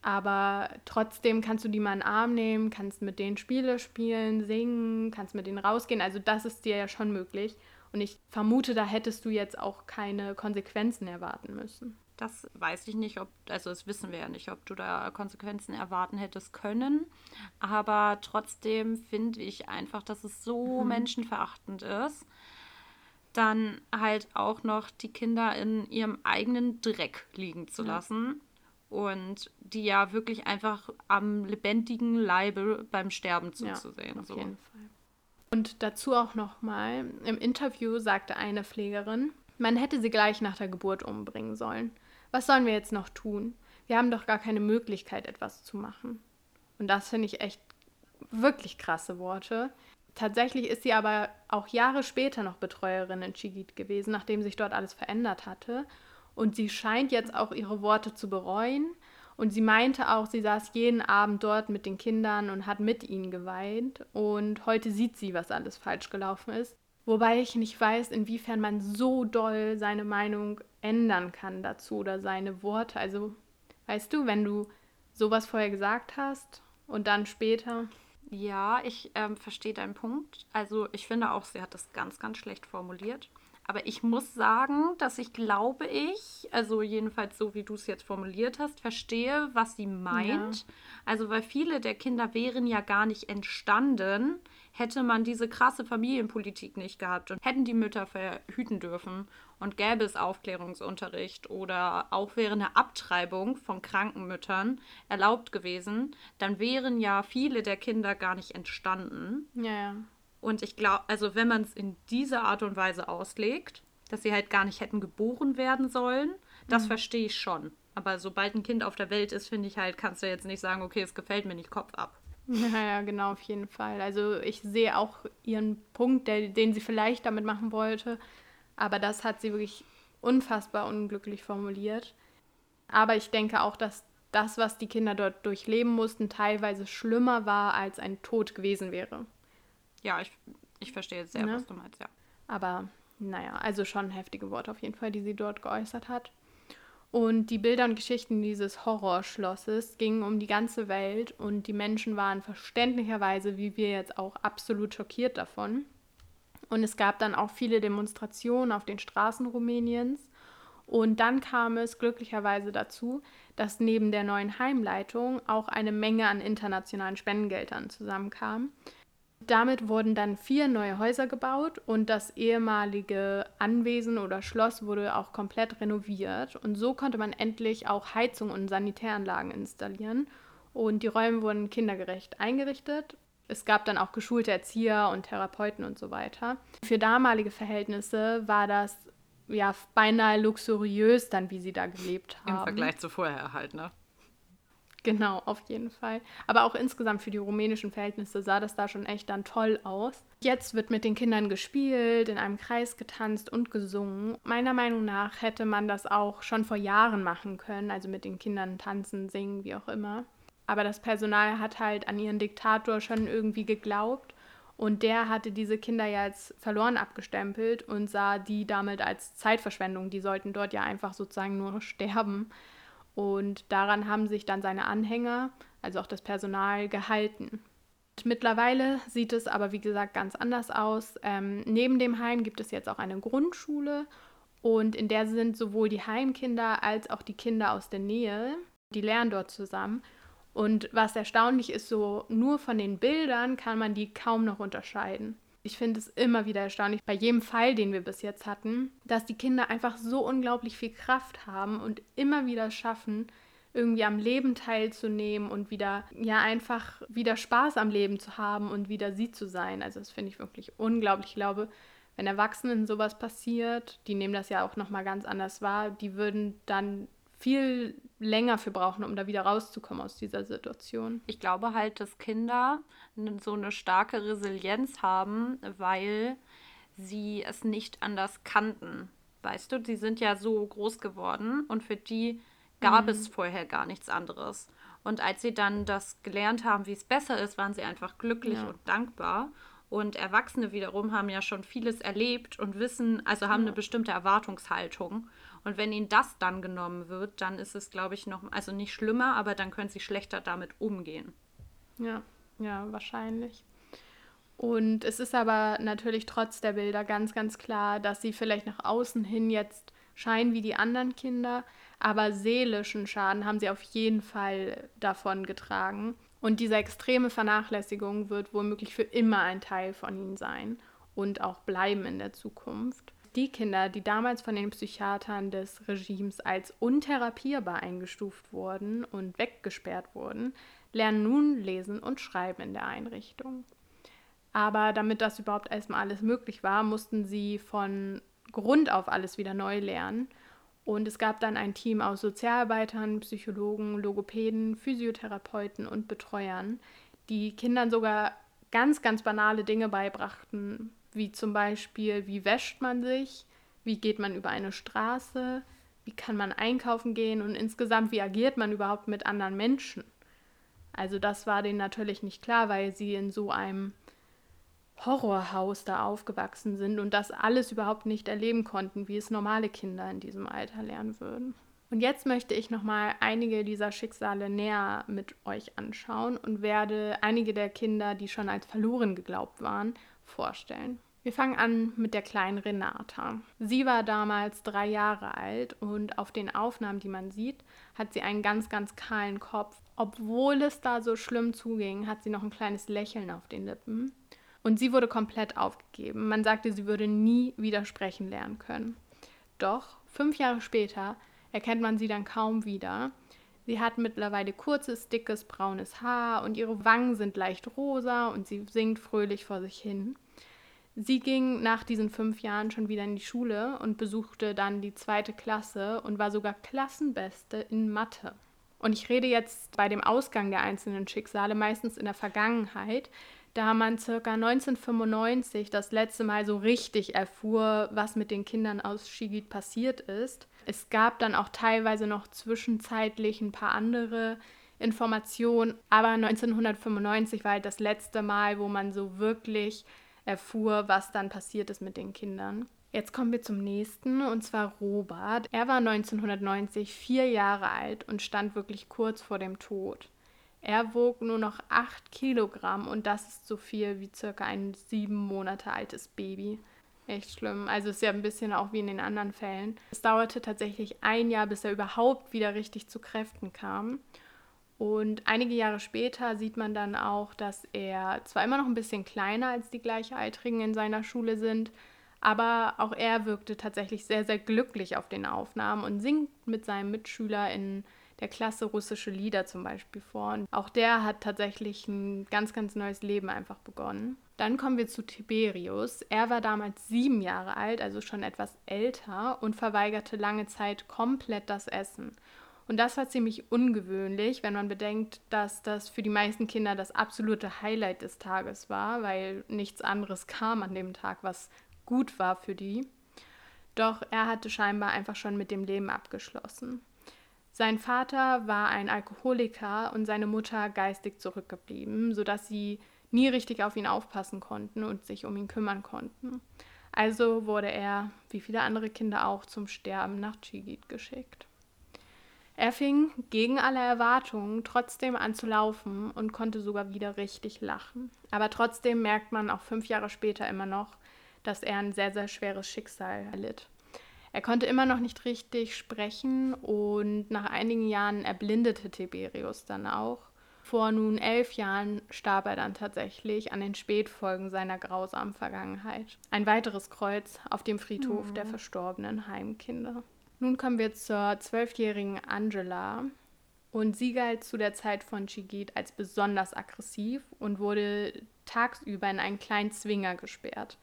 Aber trotzdem kannst du die mal in den Arm nehmen, kannst mit denen Spiele spielen, singen, kannst mit denen rausgehen. Also das ist dir ja schon möglich. Und ich vermute, da hättest du jetzt auch keine Konsequenzen erwarten müssen. Das weiß ich nicht, ob, also das wissen wir ja nicht, ob du da Konsequenzen erwarten hättest können. Aber trotzdem finde ich einfach, dass es so menschenverachtend ist, dann halt auch noch die Kinder in ihrem eigenen Dreck liegen zu lassen. Und die ja wirklich einfach am lebendigen Leibe beim Sterben zuzusehen. auf so. jeden Fall. Und dazu auch nochmal, im Interview sagte eine Pflegerin, man hätte sie gleich nach der Geburt umbringen sollen. Was sollen wir jetzt noch tun? Wir haben doch gar keine Möglichkeit, etwas zu machen. Und das finde ich echt wirklich krasse Worte. Tatsächlich ist sie aber auch Jahre später noch Betreuerin in Chigit gewesen, nachdem sich dort alles verändert hatte. Und sie scheint jetzt auch ihre Worte zu bereuen. Und sie meinte auch, sie saß jeden Abend dort mit den Kindern und hat mit ihnen geweint. Und heute sieht sie, was alles falsch gelaufen ist. Wobei ich nicht weiß, inwiefern man so doll seine Meinung ändern kann dazu oder seine Worte. Also, weißt du, wenn du sowas vorher gesagt hast und dann später. Ja, ich ähm, verstehe deinen Punkt. Also ich finde auch, sie hat das ganz, ganz schlecht formuliert. Aber ich muss sagen, dass ich glaube ich, also jedenfalls so wie du es jetzt formuliert hast, verstehe, was sie meint. Also weil viele der Kinder wären ja gar nicht entstanden, hätte man diese krasse Familienpolitik nicht gehabt und hätten die Mütter verhüten dürfen und gäbe es Aufklärungsunterricht oder auch wäre eine Abtreibung von kranken Müttern erlaubt gewesen, dann wären ja viele der Kinder gar nicht entstanden. Ja, ja. Und ich glaube, also wenn man es in dieser Art und Weise auslegt, dass sie halt gar nicht hätten geboren werden sollen, das verstehe ich schon. Aber sobald ein Kind auf der Welt ist, finde ich halt, kannst du jetzt nicht sagen, okay, es gefällt mir nicht, Kopf ab. Ja, ja, genau, auf jeden Fall. Also ich sehe auch ihren Punkt, der, den sie vielleicht damit machen wollte, aber das hat sie wirklich unfassbar unglücklich formuliert. Aber ich denke auch, dass das, was die Kinder dort durchleben mussten, teilweise schlimmer war, als ein Tod gewesen wäre. Ja, ich, ich verstehe jetzt sehr, Ne? was du meinst, ja. Aber naja, also schon heftige Worte auf jeden Fall, die sie dort geäußert hat. Und die Bilder und Geschichten dieses Horrorschlosses gingen um die ganze Welt und die Menschen waren verständlicherweise, wie wir jetzt auch, absolut schockiert davon. Und es gab dann auch viele Demonstrationen auf den Straßen Rumäniens. Und dann kam es glücklicherweise dazu, dass neben der neuen Heimleitung auch eine Menge an internationalen Spendengeldern zusammenkam. Damit wurden dann vier neue Häuser gebaut und das ehemalige Anwesen oder Schloss wurde auch komplett renoviert. Und so konnte man endlich auch Heizung und Sanitäranlagen installieren. Und die Räume wurden kindergerecht eingerichtet. Es gab dann auch geschulte Erzieher und Therapeuten und so weiter. Für damalige Verhältnisse war das ja beinahe luxuriös dann, wie sie da gelebt haben. Im Vergleich zu vorher halt, ne? Genau, auf jeden Fall. Aber auch insgesamt für die rumänischen Verhältnisse sah das da schon echt dann toll aus. Jetzt wird mit den Kindern gespielt, in einem Kreis getanzt und gesungen. Meiner Meinung nach hätte man das auch schon vor Jahren machen können, also mit den Kindern tanzen, singen, wie auch immer. Aber das Personal hat halt an ihren Diktator schon irgendwie geglaubt und der hatte diese Kinder ja als verloren abgestempelt und sah die damit als Zeitverschwendung. Die sollten dort ja einfach sozusagen nur sterben. Und daran haben sich dann seine Anhänger, also auch das Personal, gehalten. Mittlerweile sieht es aber, wie gesagt, ganz anders aus. Ähm, neben dem Heim gibt es jetzt auch eine Grundschule und in der sind sowohl die Heimkinder als auch die Kinder aus der Nähe. Die lernen dort zusammen. Und was erstaunlich ist, so nur von den Bildern kann man die kaum noch unterscheiden. Ich finde es immer wieder erstaunlich, bei jedem Fall, den wir bis jetzt hatten, dass die Kinder einfach so unglaublich viel Kraft haben und immer wieder schaffen, irgendwie am Leben teilzunehmen und wieder, ja, einfach wieder Spaß am Leben zu haben und wieder sie zu sein. Also das finde ich wirklich unglaublich. Ich glaube, wenn Erwachsenen sowas passiert, die nehmen das ja auch nochmal ganz anders wahr, die würden dann viel länger für brauchen, um da wieder rauszukommen aus dieser Situation. Ich glaube halt, dass Kinder so eine starke Resilienz haben, weil sie es nicht anders kannten. Weißt du, sie sind ja so groß geworden und für die gab mhm. es vorher gar nichts anderes. Und als sie dann das gelernt haben, wie es besser ist, waren sie einfach glücklich ja. und dankbar. Und Erwachsene wiederum haben ja schon vieles erlebt und wissen, also haben ja. eine bestimmte Erwartungshaltung. Und wenn ihnen das dann genommen wird, dann ist es, glaube ich, noch, also nicht schlimmer, aber dann können sie schlechter damit umgehen. Ja, ja, wahrscheinlich. Und es ist aber natürlich trotz der Bilder ganz, ganz klar, dass sie vielleicht nach außen hin jetzt scheinen wie die anderen Kinder, aber seelischen Schaden haben sie auf jeden Fall davon getragen. Und diese extreme Vernachlässigung wird womöglich für immer ein Teil von ihnen sein und auch bleiben in der Zukunft. Die Kinder, die damals von den Psychiatern des Regimes als untherapierbar eingestuft wurden und weggesperrt wurden, lernen nun lesen und schreiben in der Einrichtung. Aber damit das überhaupt erstmal alles möglich war, mussten sie von Grund auf alles wieder neu lernen. Und es gab dann ein Team aus Sozialarbeitern, Psychologen, Logopäden, Physiotherapeuten und Betreuern, die Kindern sogar ganz, ganz banale Dinge beibrachten, wie zum Beispiel, wie wäscht man sich, wie geht man über eine Straße, wie kann man einkaufen gehen und insgesamt, wie agiert man überhaupt mit anderen Menschen. Also das war denen natürlich nicht klar, weil sie in so einem Horrorhaus da aufgewachsen sind und das alles überhaupt nicht erleben konnten, wie es normale Kinder in diesem Alter lernen würden. Und jetzt möchte ich nochmal einige dieser Schicksale näher mit euch anschauen und werde einige der Kinder, die schon als verloren geglaubt waren, vorstellen. Wir fangen an mit der kleinen Renata. Sie war damals drei Jahre alt und auf den Aufnahmen, die man sieht, hat sie einen ganz, ganz kahlen Kopf. Obwohl es da so schlimm zuging, hat sie noch ein kleines Lächeln auf den Lippen. Und sie wurde komplett aufgegeben. Man sagte, sie würde nie widersprechen lernen können. Doch fünf Jahre später erkennt man sie dann kaum wieder. Sie hat mittlerweile kurzes, dickes, braunes Haar und ihre Wangen sind leicht rosa und sie singt fröhlich vor sich hin. Sie ging nach diesen fünf Jahren schon wieder in die Schule und besuchte dann die zweite Klasse und war sogar Klassenbeste in Mathe. Und ich rede jetzt bei dem Ausgang der einzelnen Schicksale meistens in der Vergangenheit, da man circa 1995 das letzte Mal so richtig erfuhr, was mit den Kindern aus Shigit passiert ist. Es gab dann auch teilweise noch zwischenzeitlich ein paar andere Informationen, aber 1995 war halt das letzte Mal, wo man so wirklich erfuhr, was dann passiert ist mit den Kindern. Jetzt kommen wir zum nächsten, und zwar Robert. Er war 1990 vier Jahre alt und stand wirklich kurz vor dem Tod. Er wog nur noch acht Kilogramm und das ist so viel wie circa ein sieben Monate altes Baby. Echt schlimm. Also ist ja ein bisschen auch wie in den anderen Fällen. Es dauerte tatsächlich ein Jahr, bis er überhaupt wieder richtig zu Kräften kam. Und einige Jahre später sieht man dann auch, dass er zwar immer noch ein bisschen kleiner als die Gleichaltrigen in seiner Schule sind, aber auch er wirkte tatsächlich sehr, sehr glücklich auf den Aufnahmen und singt mit seinem Mitschüler in der Klasse russische Lieder zum Beispiel vor. Und auch der hat tatsächlich ein ganz, ganz neues Leben einfach begonnen. Dann kommen wir zu Tiberius. Er war damals sieben Jahre alt, also schon etwas älter und verweigerte lange Zeit komplett das Essen. Und das war ziemlich ungewöhnlich, wenn man bedenkt, dass das für die meisten Kinder das absolute Highlight des Tages war, weil nichts anderes kam an dem Tag, was gut war für die. Doch er hatte scheinbar einfach schon mit dem Leben abgeschlossen. Sein Vater war ein Alkoholiker und seine Mutter geistig zurückgeblieben, sodass sie nie richtig auf ihn aufpassen konnten und sich um ihn kümmern konnten. Also wurde er, wie viele andere Kinder auch, zum Sterben nach Chigit geschickt. Er fing gegen alle Erwartungen trotzdem an zu laufen und konnte sogar wieder richtig lachen. Aber trotzdem merkt man auch fünf Jahre später immer noch, dass er ein sehr, sehr schweres Schicksal erlitt. Er konnte immer noch nicht richtig sprechen und nach einigen Jahren erblindete Tiberius dann auch. Vor nun elf Jahren starb er dann tatsächlich an den Spätfolgen seiner grausamen Vergangenheit. Ein weiteres Kreuz auf dem Friedhof mhm. der verstorbenen Heimkinder. Nun kommen wir zur zwölfjährigen Angela. Und sie galt zu der Zeit von Chigit als besonders aggressiv und wurde tagsüber in einen kleinen Zwinger gesperrt.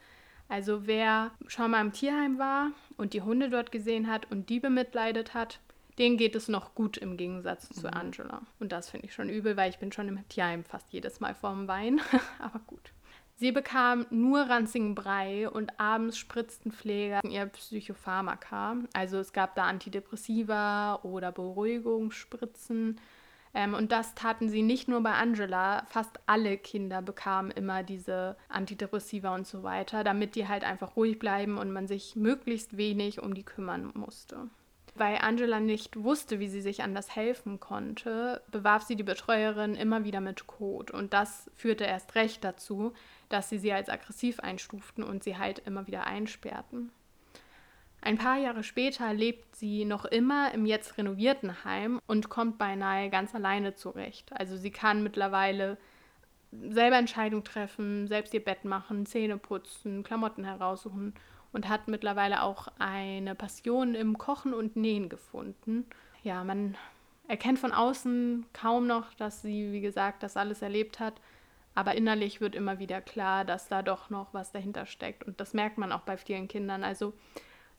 Also wer schon mal im Tierheim war und die Hunde dort gesehen hat und die bemitleidet hat, denen geht es noch gut im Gegensatz mhm. zu Angela. Und das finde ich schon übel, weil ich bin schon im Tierheim fast jedes Mal vorm Wein. Aber gut. Sie bekam nur ranzigen Brei und abends spritzten Pfleger ihr Psychopharmaka. Also es gab da Antidepressiva oder Beruhigungsspritzen. Ähm, und das taten sie nicht nur bei Angela, fast alle Kinder bekamen immer diese Antidepressiva und so weiter, damit die halt einfach ruhig bleiben und man sich möglichst wenig um die kümmern musste. Weil Angela nicht wusste, wie sie sich anders helfen konnte, bewarf sie die Betreuerin immer wieder mit Kot. Und das führte erst recht dazu, dass sie sie als aggressiv einstuften und sie halt immer wieder einsperrten. Ein paar Jahre später lebt sie noch immer im jetzt renovierten Heim und kommt beinahe ganz alleine zurecht. Also sie kann mittlerweile selber Entscheidungen treffen, selbst ihr Bett machen, Zähne putzen, Klamotten heraussuchen und hat mittlerweile auch eine Passion im Kochen und Nähen gefunden. Ja, man erkennt von außen kaum noch, dass sie, wie gesagt, das alles erlebt hat, aber innerlich wird immer wieder klar, dass da doch noch was dahinter steckt. Und das merkt man auch bei vielen Kindern. Also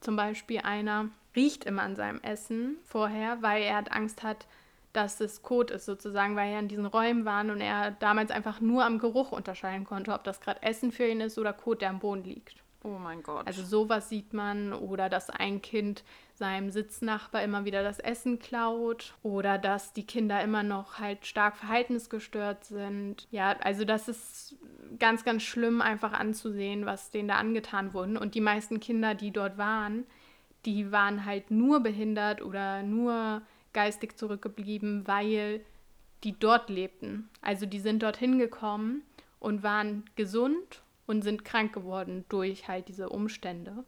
zum Beispiel einer riecht immer an seinem Essen vorher, weil er Angst hat, dass es Kot ist, sozusagen, weil er in diesen Räumen war und er damals einfach nur am Geruch unterscheiden konnte, ob das gerade Essen für ihn ist oder Kot, der am Boden liegt. Oh mein Gott. Also sowas sieht man oder dass ein Kind seinem Sitznachbar immer wieder das Essen klaut oder dass die Kinder immer noch halt stark verhaltensgestört sind. Ja, also das ist ganz, ganz schlimm einfach anzusehen, was denen da angetan wurden. Und die meisten Kinder, die dort waren, die waren halt nur behindert oder nur geistig zurückgeblieben, weil die dort lebten. Also die sind dorthin gekommen und waren gesund und sind krank geworden durch halt diese Umstände.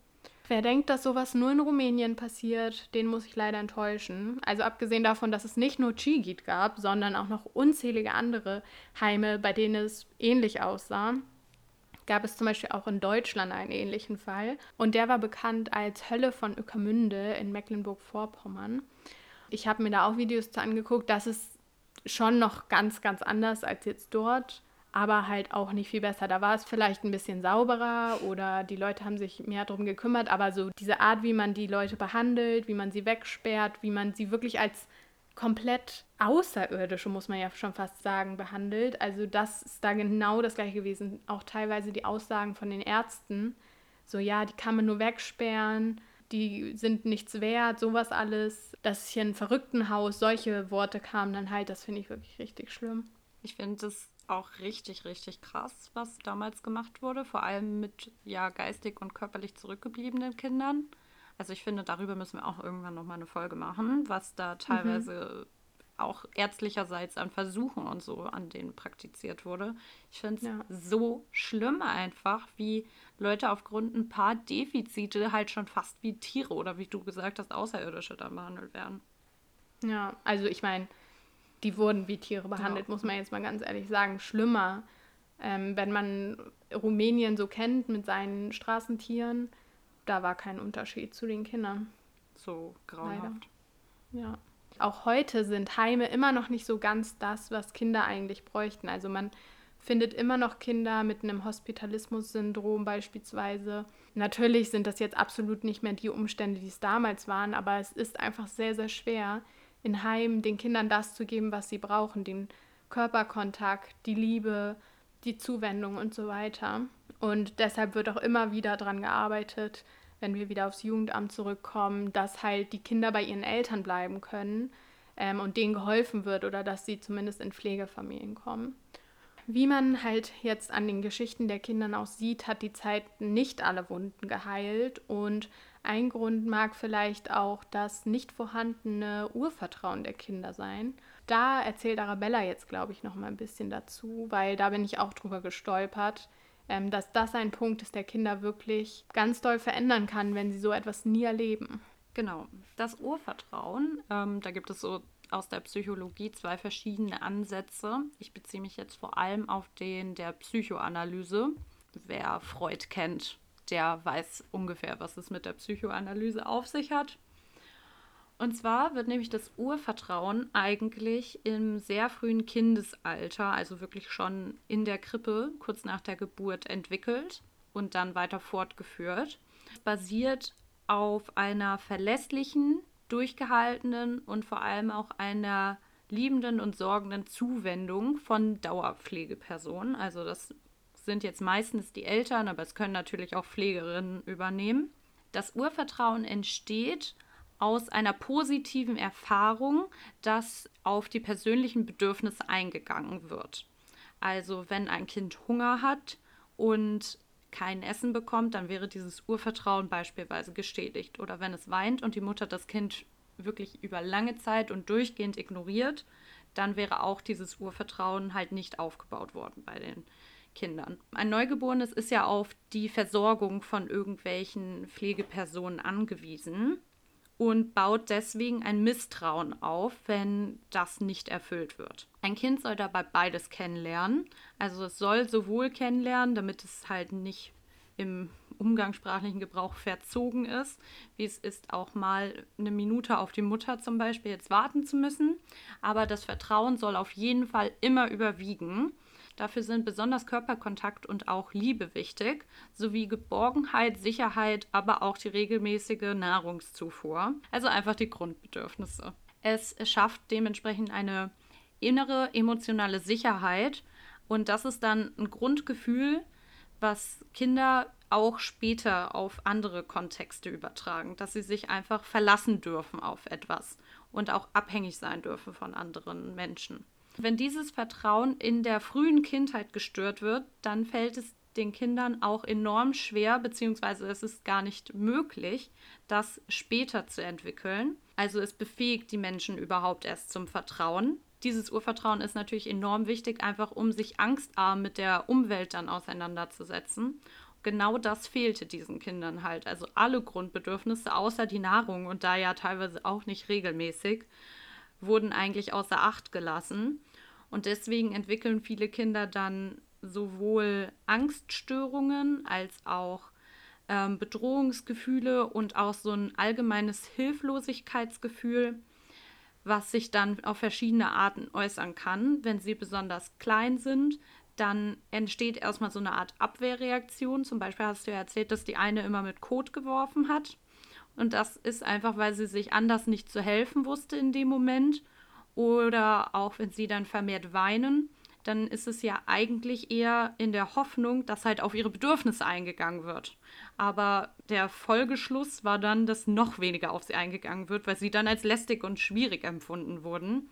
Wer denkt, dass sowas nur in Rumänien passiert, den muss ich leider enttäuschen. Also abgesehen davon, dass es nicht nur Chigit gab, sondern auch noch unzählige andere Heime, bei denen es ähnlich aussah, gab es zum Beispiel auch in Deutschland einen ähnlichen Fall. Und der war bekannt als Hölle von Öckermünde in Mecklenburg-Vorpommern. Ich habe mir da auch Videos zu angeguckt. Das ist schon noch ganz, ganz anders als jetzt dort aber halt auch nicht viel besser. Da war es vielleicht ein bisschen sauberer oder die Leute haben sich mehr darum gekümmert, aber so diese Art, wie man die Leute behandelt, wie man sie wegsperrt, wie man sie wirklich als komplett außerirdische, muss man ja schon fast sagen, behandelt. Also das ist da genau das gleiche gewesen. Auch teilweise die Aussagen von den Ärzten, so ja, die kann man nur wegsperren, die sind nichts wert, sowas alles. Das ist hier ein Verrücktenhaus, solche Worte kamen dann halt, das finde ich wirklich richtig schlimm. Ich finde das auch richtig, richtig krass, was damals gemacht wurde, vor allem mit ja geistig und körperlich zurückgebliebenen Kindern. Also ich finde, darüber müssen wir auch irgendwann noch mal eine Folge machen, was da teilweise mhm. auch ärztlicherseits an Versuchen und so an denen praktiziert wurde. Ich finde es ja. so schlimm einfach, wie Leute aufgrund ein paar Defizite halt schon fast wie Tiere oder wie du gesagt hast, Außerirdische dann behandelt werden. Ja, also ich meine, die wurden wie Tiere behandelt, ja. muss man jetzt mal ganz ehrlich sagen. Schlimmer. Ähm, wenn man Rumänien so kennt mit seinen Straßentieren, da war kein Unterschied zu den Kindern. So grauenhaft. Ja. Auch heute sind Heime immer noch nicht so ganz das, was Kinder eigentlich bräuchten. Also man findet immer noch Kinder mit einem Hospitalismus-Syndrom beispielsweise. Natürlich sind das jetzt absolut nicht mehr die Umstände, die es damals waren, aber es ist einfach sehr, sehr schwer, in Heim den Kindern das zu geben, was sie brauchen, den Körperkontakt, die Liebe, die Zuwendung und so weiter. Und deshalb wird auch immer wieder daran gearbeitet, wenn wir wieder aufs Jugendamt zurückkommen, dass halt die Kinder bei ihren Eltern bleiben können ähm, und denen geholfen wird oder dass sie zumindest in Pflegefamilien kommen. Wie man halt jetzt an den Geschichten der Kinder auch sieht, hat die Zeit nicht alle Wunden geheilt und ein Grund mag vielleicht auch das nicht vorhandene Urvertrauen der Kinder sein. Da erzählt Arabella jetzt, glaube ich, noch mal ein bisschen dazu, weil da bin ich auch drüber gestolpert, ähm, dass das ein Punkt ist, der Kinder wirklich ganz doll verändern kann, wenn sie so etwas nie erleben. Genau, das Urvertrauen, ähm, da gibt es so aus der Psychologie zwei verschiedene Ansätze. Ich beziehe mich jetzt vor allem auf den der Psychoanalyse. Wer Freud kennt, der weiß ungefähr, was es mit der Psychoanalyse auf sich hat. Und zwar wird nämlich das Urvertrauen eigentlich im sehr frühen Kindesalter, also wirklich schon in der Krippe, kurz nach der Geburt entwickelt und dann weiter fortgeführt. Basiert auf einer verlässlichen, durchgehaltenen und vor allem auch einer liebenden und sorgenden Zuwendung von Dauerpflegepersonen. Also das sind jetzt meistens die Eltern, aber es können natürlich auch Pflegerinnen übernehmen. Das Urvertrauen entsteht aus einer positiven Erfahrung, dass auf die persönlichen Bedürfnisse eingegangen wird. Also wenn ein Kind Hunger hat und kein Essen bekommt, dann wäre dieses Urvertrauen beispielsweise gestätigt. Oder wenn es weint und die Mutter das Kind wirklich über lange Zeit und durchgehend ignoriert, dann wäre auch dieses Urvertrauen halt nicht aufgebaut worden bei den Kindern. Ein Neugeborenes ist ja auf die Versorgung von irgendwelchen Pflegepersonen angewiesen und baut deswegen ein Misstrauen auf, wenn das nicht erfüllt wird. Ein Kind soll dabei beides kennenlernen. Also es soll sowohl kennenlernen, damit es halt nicht im umgangssprachlichen Gebrauch verzogen ist, wie es ist, auch mal eine Minute auf die Mutter zum Beispiel jetzt warten zu müssen. Aber das Vertrauen soll auf jeden Fall immer überwiegen. Dafür sind besonders Körperkontakt und auch Liebe wichtig, sowie Geborgenheit, Sicherheit, aber auch die regelmäßige Nahrungszufuhr. Also einfach die Grundbedürfnisse. Es schafft dementsprechend eine innere emotionale Sicherheit und das ist dann ein Grundgefühl, was Kinder auch später auf andere Kontexte übertragen, dass sie sich einfach verlassen dürfen auf etwas und auch abhängig sein dürfen von anderen Menschen. Wenn dieses Vertrauen in der frühen Kindheit gestört wird, dann fällt es den Kindern auch enorm schwer, beziehungsweise es ist gar nicht möglich, das später zu entwickeln. Also es befähigt die Menschen überhaupt erst zum Vertrauen. Dieses Urvertrauen ist natürlich enorm wichtig, einfach um sich angstarm mit der Umwelt dann auseinanderzusetzen. Genau das fehlte diesen Kindern halt. Also alle Grundbedürfnisse außer die Nahrung und da ja teilweise auch nicht regelmäßig, wurden eigentlich außer Acht gelassen. Und deswegen entwickeln viele Kinder dann sowohl Angststörungen als auch ähm, Bedrohungsgefühle und auch so ein allgemeines Hilflosigkeitsgefühl, was sich dann auf verschiedene Arten äußern kann. Wenn sie besonders klein sind, dann entsteht erstmal so eine Art Abwehrreaktion. Zum Beispiel hast du ja erzählt, dass die eine immer mit Kot geworfen hat. Und das ist einfach, weil sie sich anders nicht zu helfen wusste in dem Moment oder auch wenn sie dann vermehrt weinen, dann ist es ja eigentlich eher in der Hoffnung, dass halt auf ihre Bedürfnisse eingegangen wird. Aber der Folgeschluss war dann, dass noch weniger auf sie eingegangen wird, weil sie dann als lästig und schwierig empfunden wurden.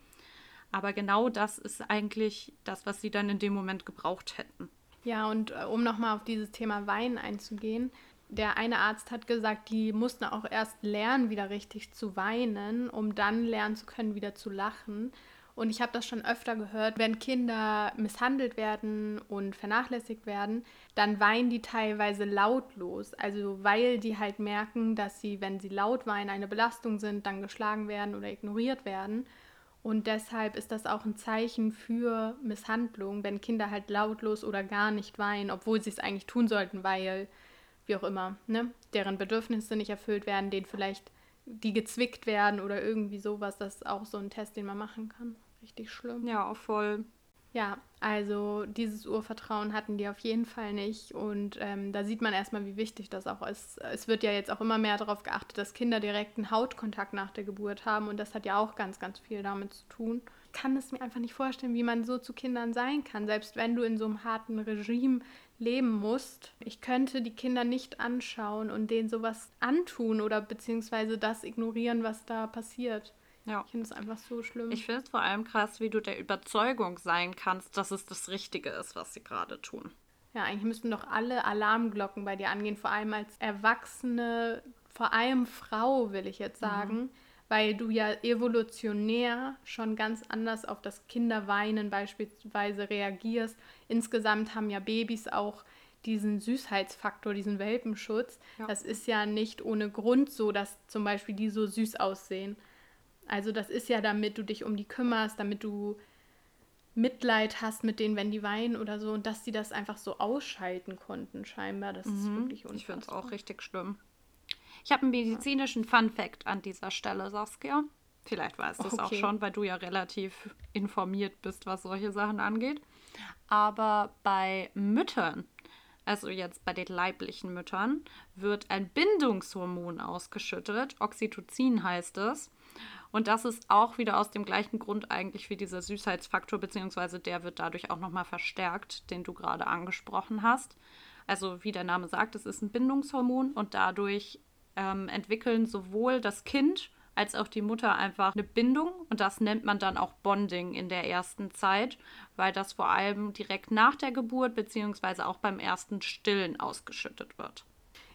Aber genau das ist eigentlich das, was sie dann in dem Moment gebraucht hätten. Ja, und äh, um nochmal auf dieses Thema Weinen einzugehen, der eine Arzt hat gesagt, die mussten auch erst lernen, wieder richtig zu weinen, um dann lernen zu können, wieder zu lachen. Und ich habe das schon öfter gehört, wenn Kinder misshandelt werden und vernachlässigt werden, dann weinen die teilweise lautlos. Also weil die halt merken, dass sie, wenn sie laut weinen, eine Belastung sind, dann geschlagen werden oder ignoriert werden. Und deshalb ist das auch ein Zeichen für Misshandlung, wenn Kinder halt lautlos oder gar nicht weinen, obwohl sie es eigentlich tun sollten, weil wie auch immer, ne, deren Bedürfnisse nicht erfüllt werden, denen vielleicht die gezwickt werden oder irgendwie sowas, das ist auch so ein Test, den man machen kann. Richtig schlimm. Ja, auch voll. Ja, also dieses Urvertrauen hatten die auf jeden Fall nicht. Und ähm, da sieht man erstmal, wie wichtig das auch ist. Es wird ja jetzt auch immer mehr darauf geachtet, dass Kinder direkten Hautkontakt nach der Geburt haben. Und das hat ja auch ganz, ganz viel damit zu tun. Ich kann es mir einfach nicht vorstellen, wie man so zu Kindern sein kann, selbst wenn du in so einem harten Regime leben musst. Ich könnte die Kinder nicht anschauen und denen sowas antun oder beziehungsweise das ignorieren, was da passiert. Ja. Ich finde es einfach so schlimm. Ich finde es vor allem krass, wie du der Überzeugung sein kannst, dass es das Richtige ist, was sie gerade tun. Ja, eigentlich müssten doch alle Alarmglocken bei dir angehen, vor allem als erwachsene, vor allem Frau, will ich jetzt mhm. sagen, mhm. Weil du ja evolutionär schon ganz anders auf das Kinderweinen beispielsweise reagierst. Insgesamt haben ja Babys auch diesen Süßheitsfaktor, diesen Welpenschutz. Ja. Das ist ja nicht ohne Grund so, dass zum Beispiel die so süß aussehen. Also das ist ja, damit du dich um die kümmerst, damit du Mitleid hast mit denen, wenn die weinen oder so und dass sie das einfach so ausschalten konnten, scheinbar. Das mhm. ist wirklich unfassbar. Ich finde es auch richtig schlimm. Ich habe einen medizinischen ja. Fun Fact an dieser Stelle, Saskia. Vielleicht weißt du es okay. auch schon, weil du ja relativ informiert bist, was solche Sachen angeht. Aber bei Müttern, also jetzt bei den leiblichen Müttern, wird ein Bindungshormon ausgeschüttet. Oxytocin heißt es. Und das ist auch wieder aus dem gleichen Grund eigentlich wie dieser Süßheitsfaktor, beziehungsweise der wird dadurch auch nochmal verstärkt, den du gerade angesprochen hast. Also wie der Name sagt, es ist ein Bindungshormon und dadurch ähm, entwickeln sowohl das Kind als auch die Mutter einfach eine Bindung und das nennt man dann auch Bonding in der ersten Zeit, weil das vor allem direkt nach der Geburt beziehungsweise auch beim ersten Stillen ausgeschüttet wird.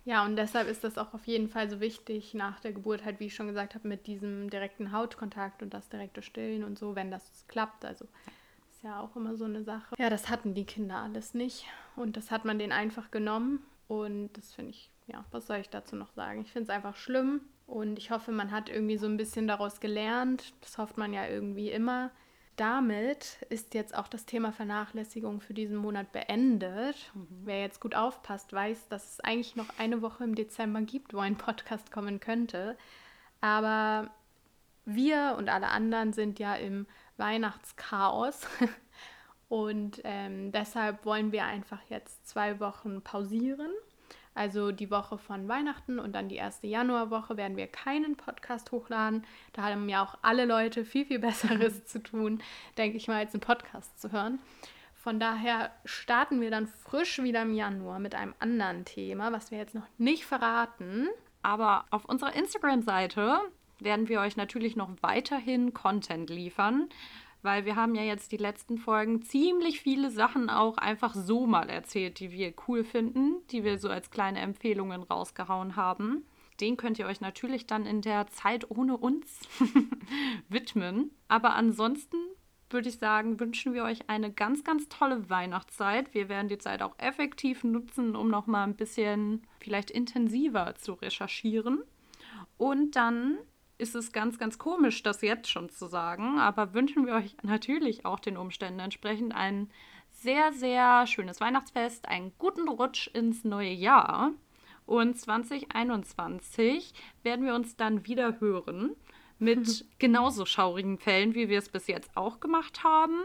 Ja, und deshalb ist das auch auf jeden Fall so wichtig nach der Geburt, halt wie ich schon gesagt habe, mit diesem direkten Hautkontakt und das direkte Stillen und so, wenn das klappt. Also ist ja auch immer so eine Sache. Ja, das hatten die Kinder alles nicht und das hat man denen einfach genommen und das finde ich, ja, was soll ich dazu noch sagen? Ich finde es einfach schlimm und ich hoffe, man hat irgendwie so ein bisschen daraus gelernt. Das hofft man ja irgendwie immer damit ist jetzt auch das Thema Vernachlässigung für diesen Monat beendet. Mhm. Wer jetzt gut aufpasst, weiß, dass es eigentlich noch eine Woche im Dezember gibt, wo ein Podcast kommen könnte. Aber wir und alle anderen sind ja im Weihnachtschaos. Und ähm, deshalb wollen wir einfach jetzt zwei Wochen pausieren also die Woche von Weihnachten und dann die erste Januarwoche werden wir keinen Podcast hochladen. Da haben ja auch alle Leute viel, viel Besseres zu tun, denke ich mal, als einen Podcast zu hören. Von daher starten wir dann frisch wieder im Januar mit einem anderen Thema, was wir jetzt noch nicht verraten. Aber auf unserer Instagram-Seite werden wir euch natürlich noch weiterhin Content liefern weil wir haben ja jetzt die letzten Folgen ziemlich viele Sachen auch einfach so mal erzählt, die wir cool finden, die wir so als kleine Empfehlungen rausgehauen haben. Den könnt ihr euch natürlich dann in der Zeit ohne uns widmen. Aber ansonsten würde ich sagen, wünschen wir euch eine ganz, ganz tolle Weihnachtszeit. Wir werden die Zeit auch effektiv nutzen, um noch mal ein bisschen vielleicht intensiver zu recherchieren. Und dann ist es ganz, ganz komisch, das jetzt schon zu sagen, aber wünschen wir euch natürlich auch den Umständen entsprechend ein sehr, sehr schönes Weihnachtsfest, einen guten Rutsch ins neue Jahr. Und 2021 werden wir uns dann wieder hören mit genauso schaurigen Fällen, wie wir es bis jetzt auch gemacht haben.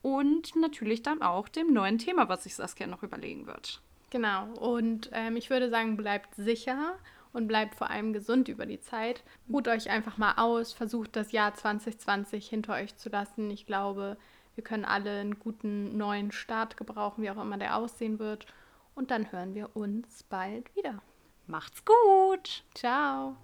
Und natürlich dann auch dem neuen Thema, was sich Saskia noch überlegen wird. Genau. Und ähm, ich würde sagen, bleibt sicher und bleibt vor allem gesund über die Zeit. Ruht euch einfach mal aus, versucht das Jahr 2020 hinter euch zu lassen. Ich glaube, wir können alle einen guten neuen Start gebrauchen, wie auch immer der aussehen wird. Und dann hören wir uns bald wieder. Macht's gut. Ciao.